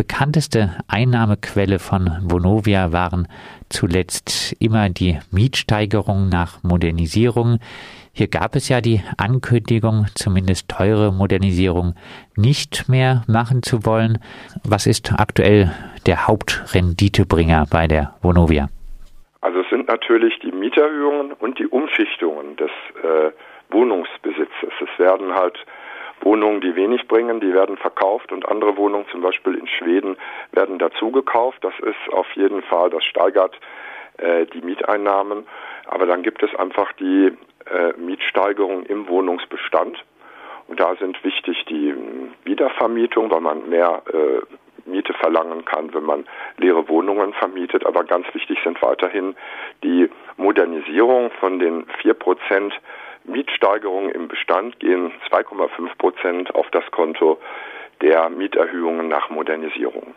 bekannteste Einnahmequelle von Vonovia waren zuletzt immer die Mietsteigerungen nach Modernisierung. Hier gab es ja die Ankündigung, zumindest teure Modernisierung nicht mehr machen zu wollen. Was ist aktuell der Hauptrenditebringer bei der Vonovia? Also es sind natürlich die Mieterhöhungen und die Umschichtungen des äh, Wohnungsbesitzes. Es werden halt Wohnungen, die wenig bringen, die werden verkauft und andere Wohnungen, zum Beispiel in Schweden, werden dazu gekauft. Das ist auf jeden Fall, das steigert äh, die Mieteinnahmen. Aber dann gibt es einfach die äh, Mietsteigerung im Wohnungsbestand. Und da sind wichtig die Wiedervermietung, weil man mehr äh, Miete verlangen kann, wenn man leere Wohnungen vermietet. Aber ganz wichtig sind weiterhin die Modernisierung von den vier Prozent Mietsteigerungen im Bestand gehen 2,5 Prozent auf das Konto der Mieterhöhungen nach Modernisierung.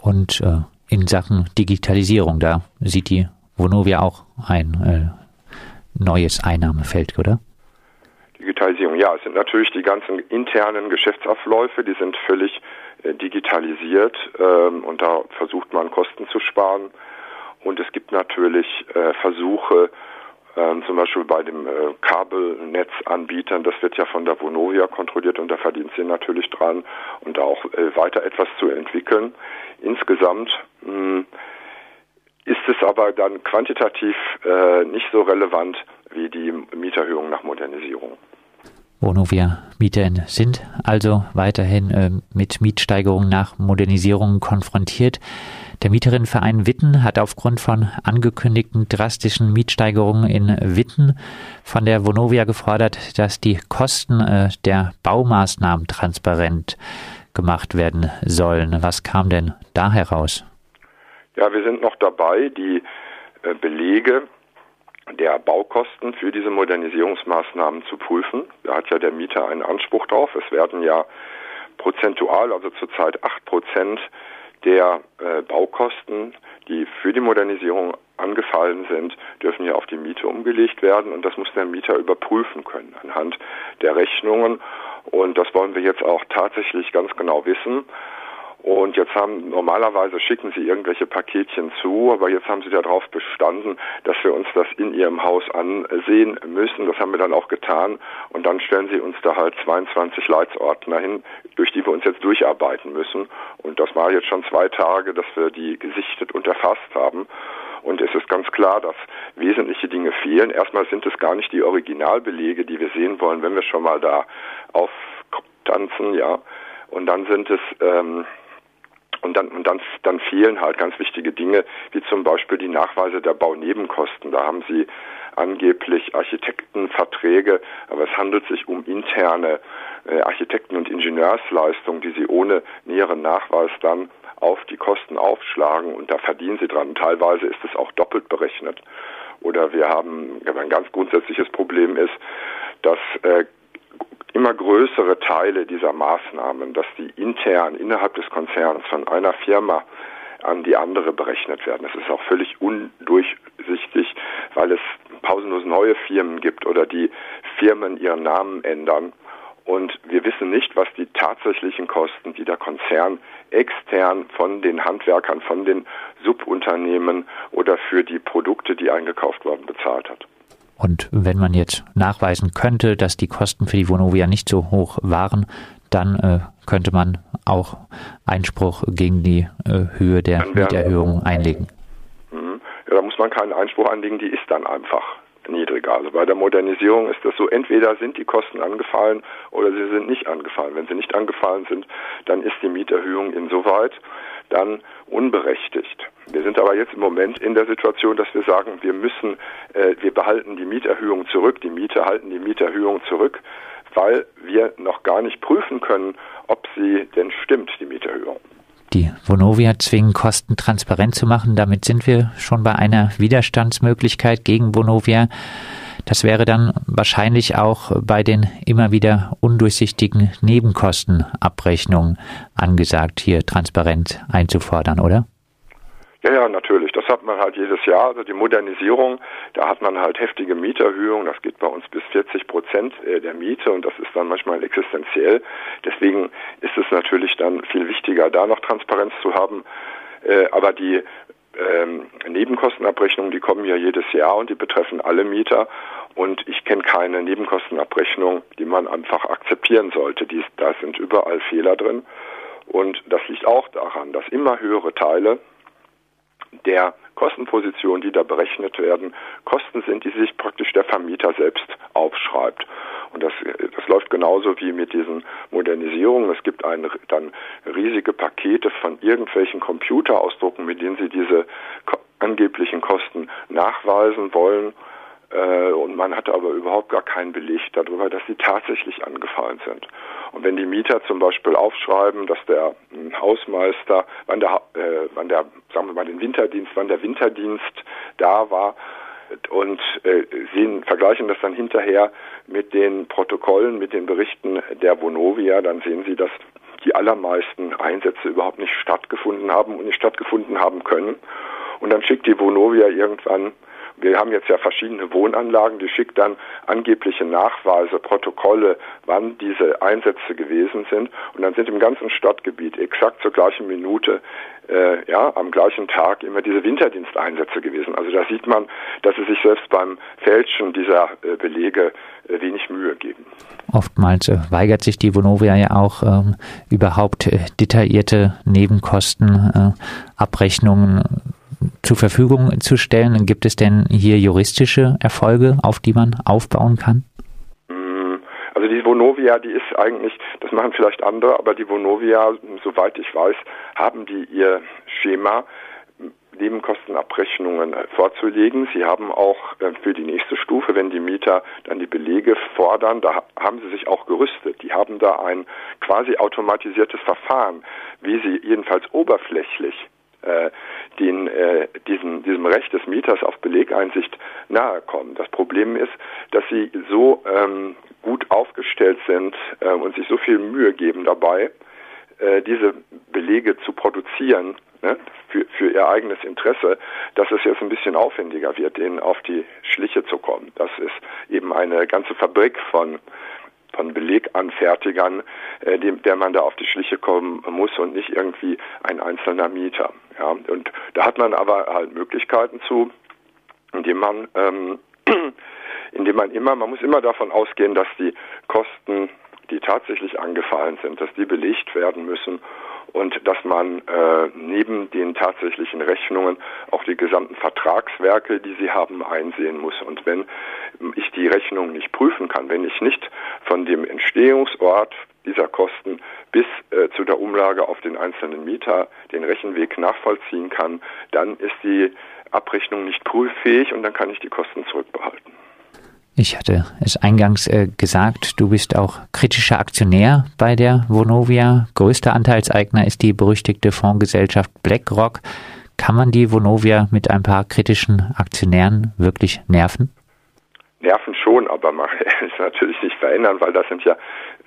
Und äh, in Sachen Digitalisierung, da sieht die Vonovia auch ein äh, neues Einnahmefeld, oder? Digitalisierung, ja, es sind natürlich die ganzen internen Geschäftsabläufe, die sind völlig äh, digitalisiert ähm, und da versucht man Kosten zu sparen. Und es gibt natürlich äh, Versuche, ähm, zum Beispiel bei dem äh, Kabelnetzanbietern, das wird ja von der Vonovia kontrolliert und da verdient sie natürlich dran und auch äh, weiter etwas zu entwickeln. Insgesamt mh, hm, ist es aber dann quantitativ äh, nicht so relevant wie die Mieterhöhung nach Modernisierung. Vonovia-Mieter sind also weiterhin äh, mit Mietsteigerungen nach Modernisierung konfrontiert. Der Mieterinnenverein Witten hat aufgrund von angekündigten drastischen Mietsteigerungen in Witten von der Vonovia gefordert, dass die Kosten äh, der Baumaßnahmen transparent gemacht werden sollen. Was kam denn da heraus? Ja, wir sind noch dabei, die äh, Belege der Baukosten für diese Modernisierungsmaßnahmen zu prüfen. Da hat ja der Mieter einen Anspruch drauf. Es werden ja prozentual, also zurzeit acht Prozent der äh, Baukosten, die für die Modernisierung angefallen sind, dürfen ja auf die Miete umgelegt werden und das muss der Mieter überprüfen können anhand der Rechnungen. Und das wollen wir jetzt auch tatsächlich ganz genau wissen. Und jetzt haben, normalerweise schicken sie irgendwelche Paketchen zu, aber jetzt haben sie darauf bestanden, dass wir uns das in ihrem Haus ansehen müssen. Das haben wir dann auch getan. Und dann stellen sie uns da halt 22 Leitsordner hin, durch die wir uns jetzt durcharbeiten müssen. Und das war jetzt schon zwei Tage, dass wir die gesichtet und erfasst haben. Und es ist ganz klar, dass wesentliche Dinge fehlen. Erstmal sind es gar nicht die Originalbelege, die wir sehen wollen, wenn wir schon mal da auftanzen, ja. Und dann sind es ähm, und dann, und dann, dann fehlen halt ganz wichtige Dinge, wie zum Beispiel die Nachweise der Baunebenkosten. Da haben Sie angeblich Architektenverträge, aber es handelt sich um interne äh, Architekten- und Ingenieursleistungen, die Sie ohne näheren Nachweis dann auf die Kosten aufschlagen und da verdienen Sie dran. teilweise ist es auch doppelt berechnet. Oder wir haben ein ganz grundsätzliches Problem ist, dass äh, immer größere Teile dieser Maßnahmen, dass die intern innerhalb des Konzerns von einer Firma an die andere berechnet werden. Das ist auch völlig undurchsichtig, weil es pausenlos neue Firmen gibt oder die Firmen ihren Namen ändern. Und wir wissen nicht, was die tatsächlichen Kosten, die der Konzern extern von den Handwerkern, von den Subunternehmen oder für die Produkte, die eingekauft worden, bezahlt hat. Und wenn man jetzt nachweisen könnte, dass die Kosten für die Vonovia nicht so hoch waren, dann äh, könnte man auch Einspruch gegen die äh, Höhe der Mieterhöhung einlegen. Mhm. Ja, da muss man keinen Einspruch anlegen, die ist dann einfach niedriger. Also bei der Modernisierung ist das so, entweder sind die Kosten angefallen oder sie sind nicht angefallen. Wenn sie nicht angefallen sind, dann ist die Mieterhöhung insoweit dann unberechtigt. Wir sind aber jetzt im Moment in der Situation, dass wir sagen, wir müssen, äh, wir behalten die Mieterhöhung zurück, die Mieter halten die Mieterhöhung zurück, weil wir noch gar nicht prüfen können, ob sie denn stimmt, die Mieterhöhung. Die Vonovia zwingen, Kosten transparent zu machen. Damit sind wir schon bei einer Widerstandsmöglichkeit gegen Vonovia. Das wäre dann wahrscheinlich auch bei den immer wieder undurchsichtigen Nebenkostenabrechnungen angesagt, hier transparent einzufordern, oder? Ja, ja, natürlich. Das hat man halt jedes Jahr. Also die Modernisierung, da hat man halt heftige Mieterhöhungen. Das geht bei uns bis 40 Prozent äh, der Miete und das ist dann manchmal existenziell. Deswegen ist es natürlich dann viel wichtiger, da noch Transparenz zu haben. Äh, aber die ähm, Nebenkostenabrechnungen, die kommen ja jedes Jahr und die betreffen alle Mieter. Und ich kenne keine Nebenkostenabrechnung, die man einfach akzeptieren sollte. Die, da sind überall Fehler drin. Und das liegt auch daran, dass immer höhere Teile der Kostenpositionen, die da berechnet werden, Kosten sind, die sich praktisch der Vermieter selbst aufschreibt. Und das, das läuft genauso wie mit diesen Modernisierungen. Es gibt ein, dann riesige Pakete von irgendwelchen Computerausdrucken, mit denen sie diese angeblichen Kosten nachweisen wollen. Äh, und man hat aber überhaupt gar keinen Beleg darüber, dass sie tatsächlich angefallen sind. Und wenn die Mieter zum Beispiel aufschreiben, dass der hm, Hausmeister, wann der, äh, wann der, sagen wir mal den Winterdienst, wann der Winterdienst da war, und äh, sehen, vergleichen das dann hinterher mit den Protokollen, mit den Berichten der Vonovia, dann sehen Sie, dass die allermeisten Einsätze überhaupt nicht stattgefunden haben und nicht stattgefunden haben können. Und dann schickt die Vonovia irgendwann wir haben jetzt ja verschiedene Wohnanlagen, die schickt dann angebliche Nachweise, Protokolle, wann diese Einsätze gewesen sind. Und dann sind im ganzen Stadtgebiet exakt zur gleichen Minute, äh, ja, am gleichen Tag immer diese Winterdiensteinsätze gewesen. Also da sieht man, dass sie sich selbst beim Fälschen dieser äh, Belege äh, wenig Mühe geben. Oftmals äh, weigert sich die Vonovia ja auch ähm, überhaupt äh, detaillierte Nebenkostenabrechnungen zur Verfügung zu stellen. Gibt es denn hier juristische Erfolge, auf die man aufbauen kann? Mm, also die Vonovia, die ist eigentlich, das machen vielleicht andere, aber die Vonovia, soweit ich weiß, haben die ihr Schema Nebenkostenabrechnungen vorzulegen. Sie haben auch äh, für die nächste Stufe, wenn die Mieter dann die Belege fordern, da haben sie sich auch gerüstet. Die haben da ein quasi automatisiertes Verfahren, wie sie jedenfalls oberflächlich den, äh, diesen, diesem Recht des Mieters auf Belegeinsicht nahe kommen. Das Problem ist, dass sie so ähm, gut aufgestellt sind äh, und sich so viel Mühe geben dabei, äh, diese Belege zu produzieren ne, für, für ihr eigenes Interesse, dass es jetzt ein bisschen aufwendiger wird, denen auf die Schliche zu kommen. Das ist eben eine ganze Fabrik von von Beleganfertigern, äh, dem, der man da auf die Schliche kommen muss und nicht irgendwie ein einzelner Mieter. Ja, und da hat man aber halt Möglichkeiten zu, indem man, ähm, indem man immer, man muss immer davon ausgehen, dass die Kosten, die tatsächlich angefallen sind, dass die belegt werden müssen und dass man äh, neben den tatsächlichen Rechnungen auch die gesamten Vertragswerke, die sie haben, einsehen muss. Und wenn ich die Rechnung nicht prüfen kann, wenn ich nicht von dem Entstehungsort dieser Kosten bis äh, zu der Umlage auf den einzelnen Mieter den Rechenweg nachvollziehen kann, dann ist die Abrechnung nicht prüffähig und dann kann ich die Kosten zurückbehalten. Ich hatte es eingangs äh, gesagt, du bist auch kritischer Aktionär bei der Vonovia. Größter Anteilseigner ist die berüchtigte Fondsgesellschaft BlackRock. Kann man die Vonovia mit ein paar kritischen Aktionären wirklich nerven? Nerven schon, aber man es natürlich nicht verändern, weil das sind ja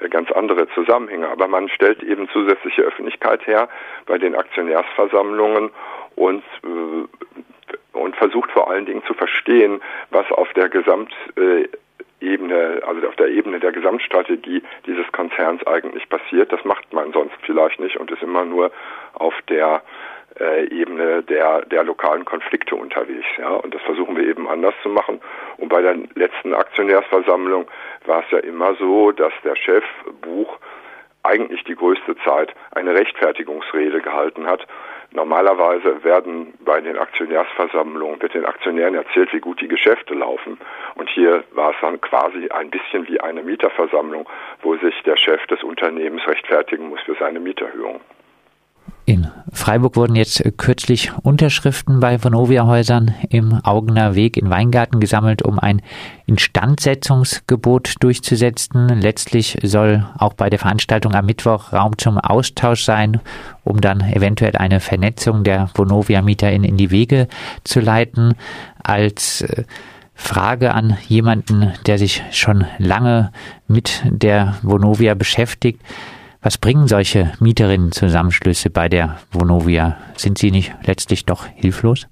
äh, ganz andere Zusammenhänge. Aber man stellt eben zusätzliche Öffentlichkeit her bei den Aktionärsversammlungen und äh, und versucht vor allen Dingen zu verstehen, was auf der Gesamtebene, also auf der Ebene der Gesamtstrategie dieses Konzerns eigentlich passiert. Das macht man sonst vielleicht nicht und ist immer nur auf der äh, Ebene der, der lokalen Konflikte unterwegs. Ja? Und das versuchen wir eben anders zu machen. Und bei der letzten Aktionärsversammlung war es ja immer so, dass der Chef Buch eigentlich die größte Zeit eine Rechtfertigungsrede gehalten hat Normalerweise werden bei den Aktionärsversammlungen, wird den Aktionären erzählt, wie gut die Geschäfte laufen. Und hier war es dann quasi ein bisschen wie eine Mieterversammlung, wo sich der Chef des Unternehmens rechtfertigen muss für seine Mieterhöhung. In Freiburg wurden jetzt kürzlich Unterschriften bei Vonovia-Häusern im Augener Weg in Weingarten gesammelt, um ein Instandsetzungsgebot durchzusetzen. Letztlich soll auch bei der Veranstaltung am Mittwoch Raum zum Austausch sein, um dann eventuell eine Vernetzung der Vonovia-Mieter in, die Wege zu leiten. Als äh, Frage an jemanden, der sich schon lange mit der Vonovia beschäftigt. Was bringen solche Mieterinnen-Zusammenschlüsse bei der Vonovia? Sind sie nicht letztlich doch hilflos?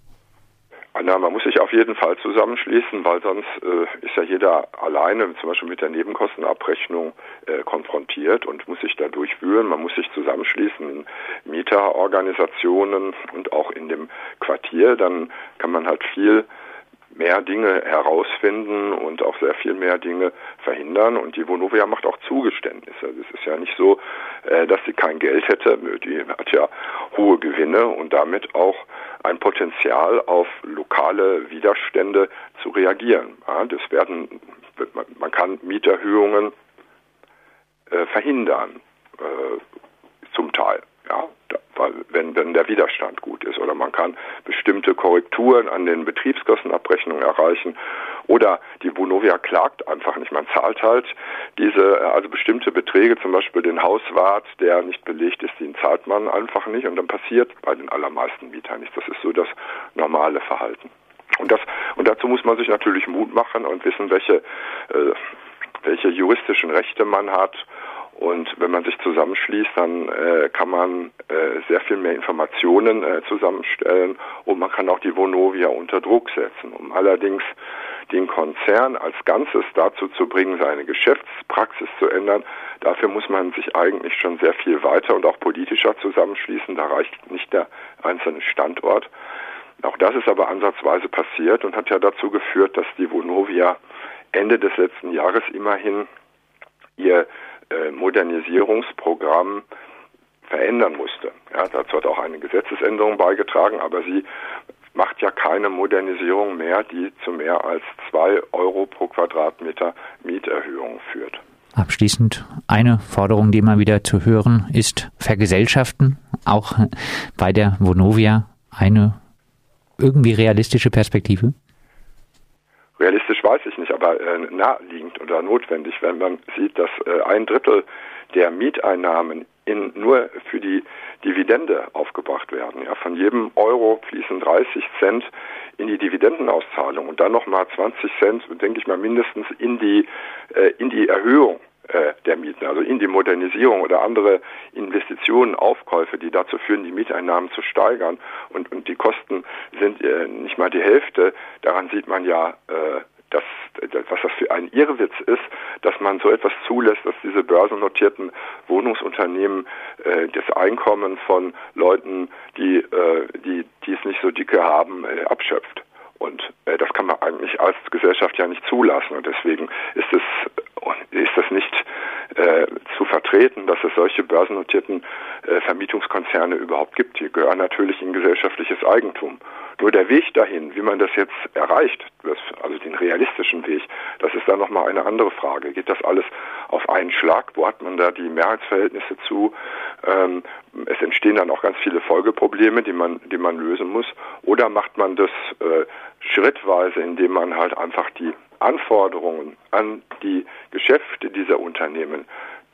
Na, man muss sich auf jeden Fall zusammenschließen, weil sonst äh, ist ja jeder alleine, zum Beispiel mit der Nebenkostenabrechnung, äh, konfrontiert und muss sich da durchwühlen. Man muss sich zusammenschließen in Mieterorganisationen und auch in dem Quartier. Dann kann man halt viel mehr Dinge herausfinden und auch sehr viel mehr Dinge verhindern. Und die Vonovia macht auch Zugeständnisse. Es ist ja nicht so, äh, dass sie kein Geld hätte. Die hat ja hohe Gewinne und damit auch ein Potenzial auf lokale Widerstände zu reagieren. Das werden, man kann Mieterhöhungen äh, verhindern, äh, zum Teil. Ja, wenn, wenn der Widerstand gut ist. Oder man kann bestimmte Korrekturen an den Betriebskostenabrechnungen erreichen. Oder die Vonovia klagt einfach nicht. Man zahlt halt diese, also bestimmte Beträge, zum Beispiel den Hauswart, der nicht belegt ist, den zahlt man einfach nicht und dann passiert bei den allermeisten Mietern nichts. Das ist so das normale Verhalten. Und das, und dazu muss man sich natürlich Mut machen und wissen, welche, äh, welche juristischen Rechte man hat und wenn man sich zusammenschließt, dann äh, kann man äh, sehr viel mehr Informationen äh, zusammenstellen und man kann auch die Vonovia unter Druck setzen, um allerdings den Konzern als Ganzes dazu zu bringen, seine Geschäftspraxis zu ändern. Dafür muss man sich eigentlich schon sehr viel weiter und auch politischer zusammenschließen. Da reicht nicht der einzelne Standort. Auch das ist aber ansatzweise passiert und hat ja dazu geführt, dass die Vonovia Ende des letzten Jahres immerhin ihr äh, Modernisierungsprogramm verändern musste. Ja, dazu hat auch eine Gesetzesänderung beigetragen, aber sie macht ja keine Modernisierung mehr, die zu mehr als zwei Euro pro Quadratmeter Mieterhöhung führt. Abschließend eine Forderung, die immer wieder zu hören ist, vergesellschaften, auch bei der Vonovia eine irgendwie realistische Perspektive? Realistisch weiß ich nicht, aber äh, naheliegend oder notwendig, wenn man sieht, dass äh, ein Drittel der Mieteinnahmen in, nur für die Dividende aufgebracht werden. Ja, von jedem Euro fließen 30 Cent in die Dividendenauszahlung und dann nochmal 20 Cent, denke ich mal, mindestens in die, äh, in die Erhöhung der Mieten, also in die Modernisierung oder andere Investitionen, Aufkäufe, die dazu führen, die Mieteinnahmen zu steigern. Und, und die Kosten sind äh, nicht mal die Hälfte. Daran sieht man ja, äh, dass, was das für ein Irrwitz ist, dass man so etwas zulässt, dass diese börsennotierten Wohnungsunternehmen äh, das Einkommen von Leuten, die, äh, die, die es nicht so dicke haben, äh, abschöpft. Und äh, das kann man eigentlich als Gesellschaft ja nicht zulassen. Und deswegen ist es ist das nicht äh, zu vertreten, dass es solche börsennotierten äh, Vermietungskonzerne überhaupt gibt. Die gehören natürlich in gesellschaftliches Eigentum. Nur der Weg dahin, wie man das jetzt erreicht, also den realistischen Weg, das ist dann nochmal eine andere Frage. Geht das alles auf einen Schlag? Wo hat man da die Mehrheitsverhältnisse zu? Ähm, es entstehen dann auch ganz viele Folgeprobleme, die man, die man lösen muss. Oder macht man das äh, schrittweise, indem man halt einfach die Anforderungen an die Geschäfte dieser Unternehmen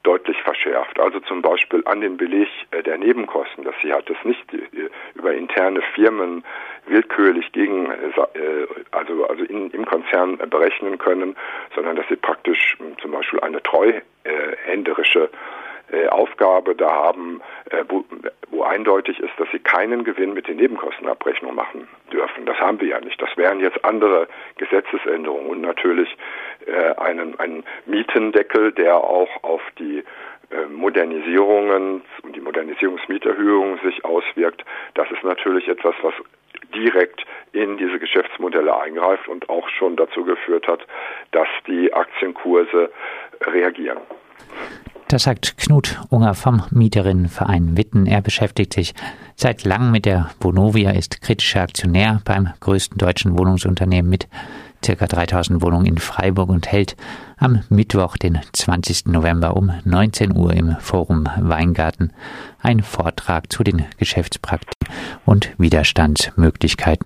deutlich verschärft. Also zum Beispiel an den Beleg äh, der Nebenkosten, dass sie halt das nicht äh, über interne Firmen willkürlich gegen, äh, also, also in, im Konzern berechnen können, sondern dass sie praktisch zum Beispiel eine treuhänderische Aufgabe da haben, wo, wo eindeutig ist, dass sie keinen Gewinn mit den Nebenkostenabrechnungen machen dürfen. Das haben wir ja nicht. Das wären jetzt andere Gesetzesänderungen und natürlich äh, einen, einen Mietendeckel, der auch auf die äh, Modernisierungen und die Modernisierungsmieterhöhung sich auswirkt. Das ist natürlich etwas, was direkt in diese Geschäftsmodelle eingreift und auch schon dazu geführt hat, dass die Aktienkurse reagieren. Das sagt Knut Unger vom Mieterinnenverein Witten. Er beschäftigt sich seit langem mit der Vonovia, ist kritischer Aktionär beim größten deutschen Wohnungsunternehmen mit ca. 3000 Wohnungen in Freiburg und hält am Mittwoch, den 20. November um 19 Uhr im Forum Weingarten einen Vortrag zu den Geschäftspraktiken und Widerstandsmöglichkeiten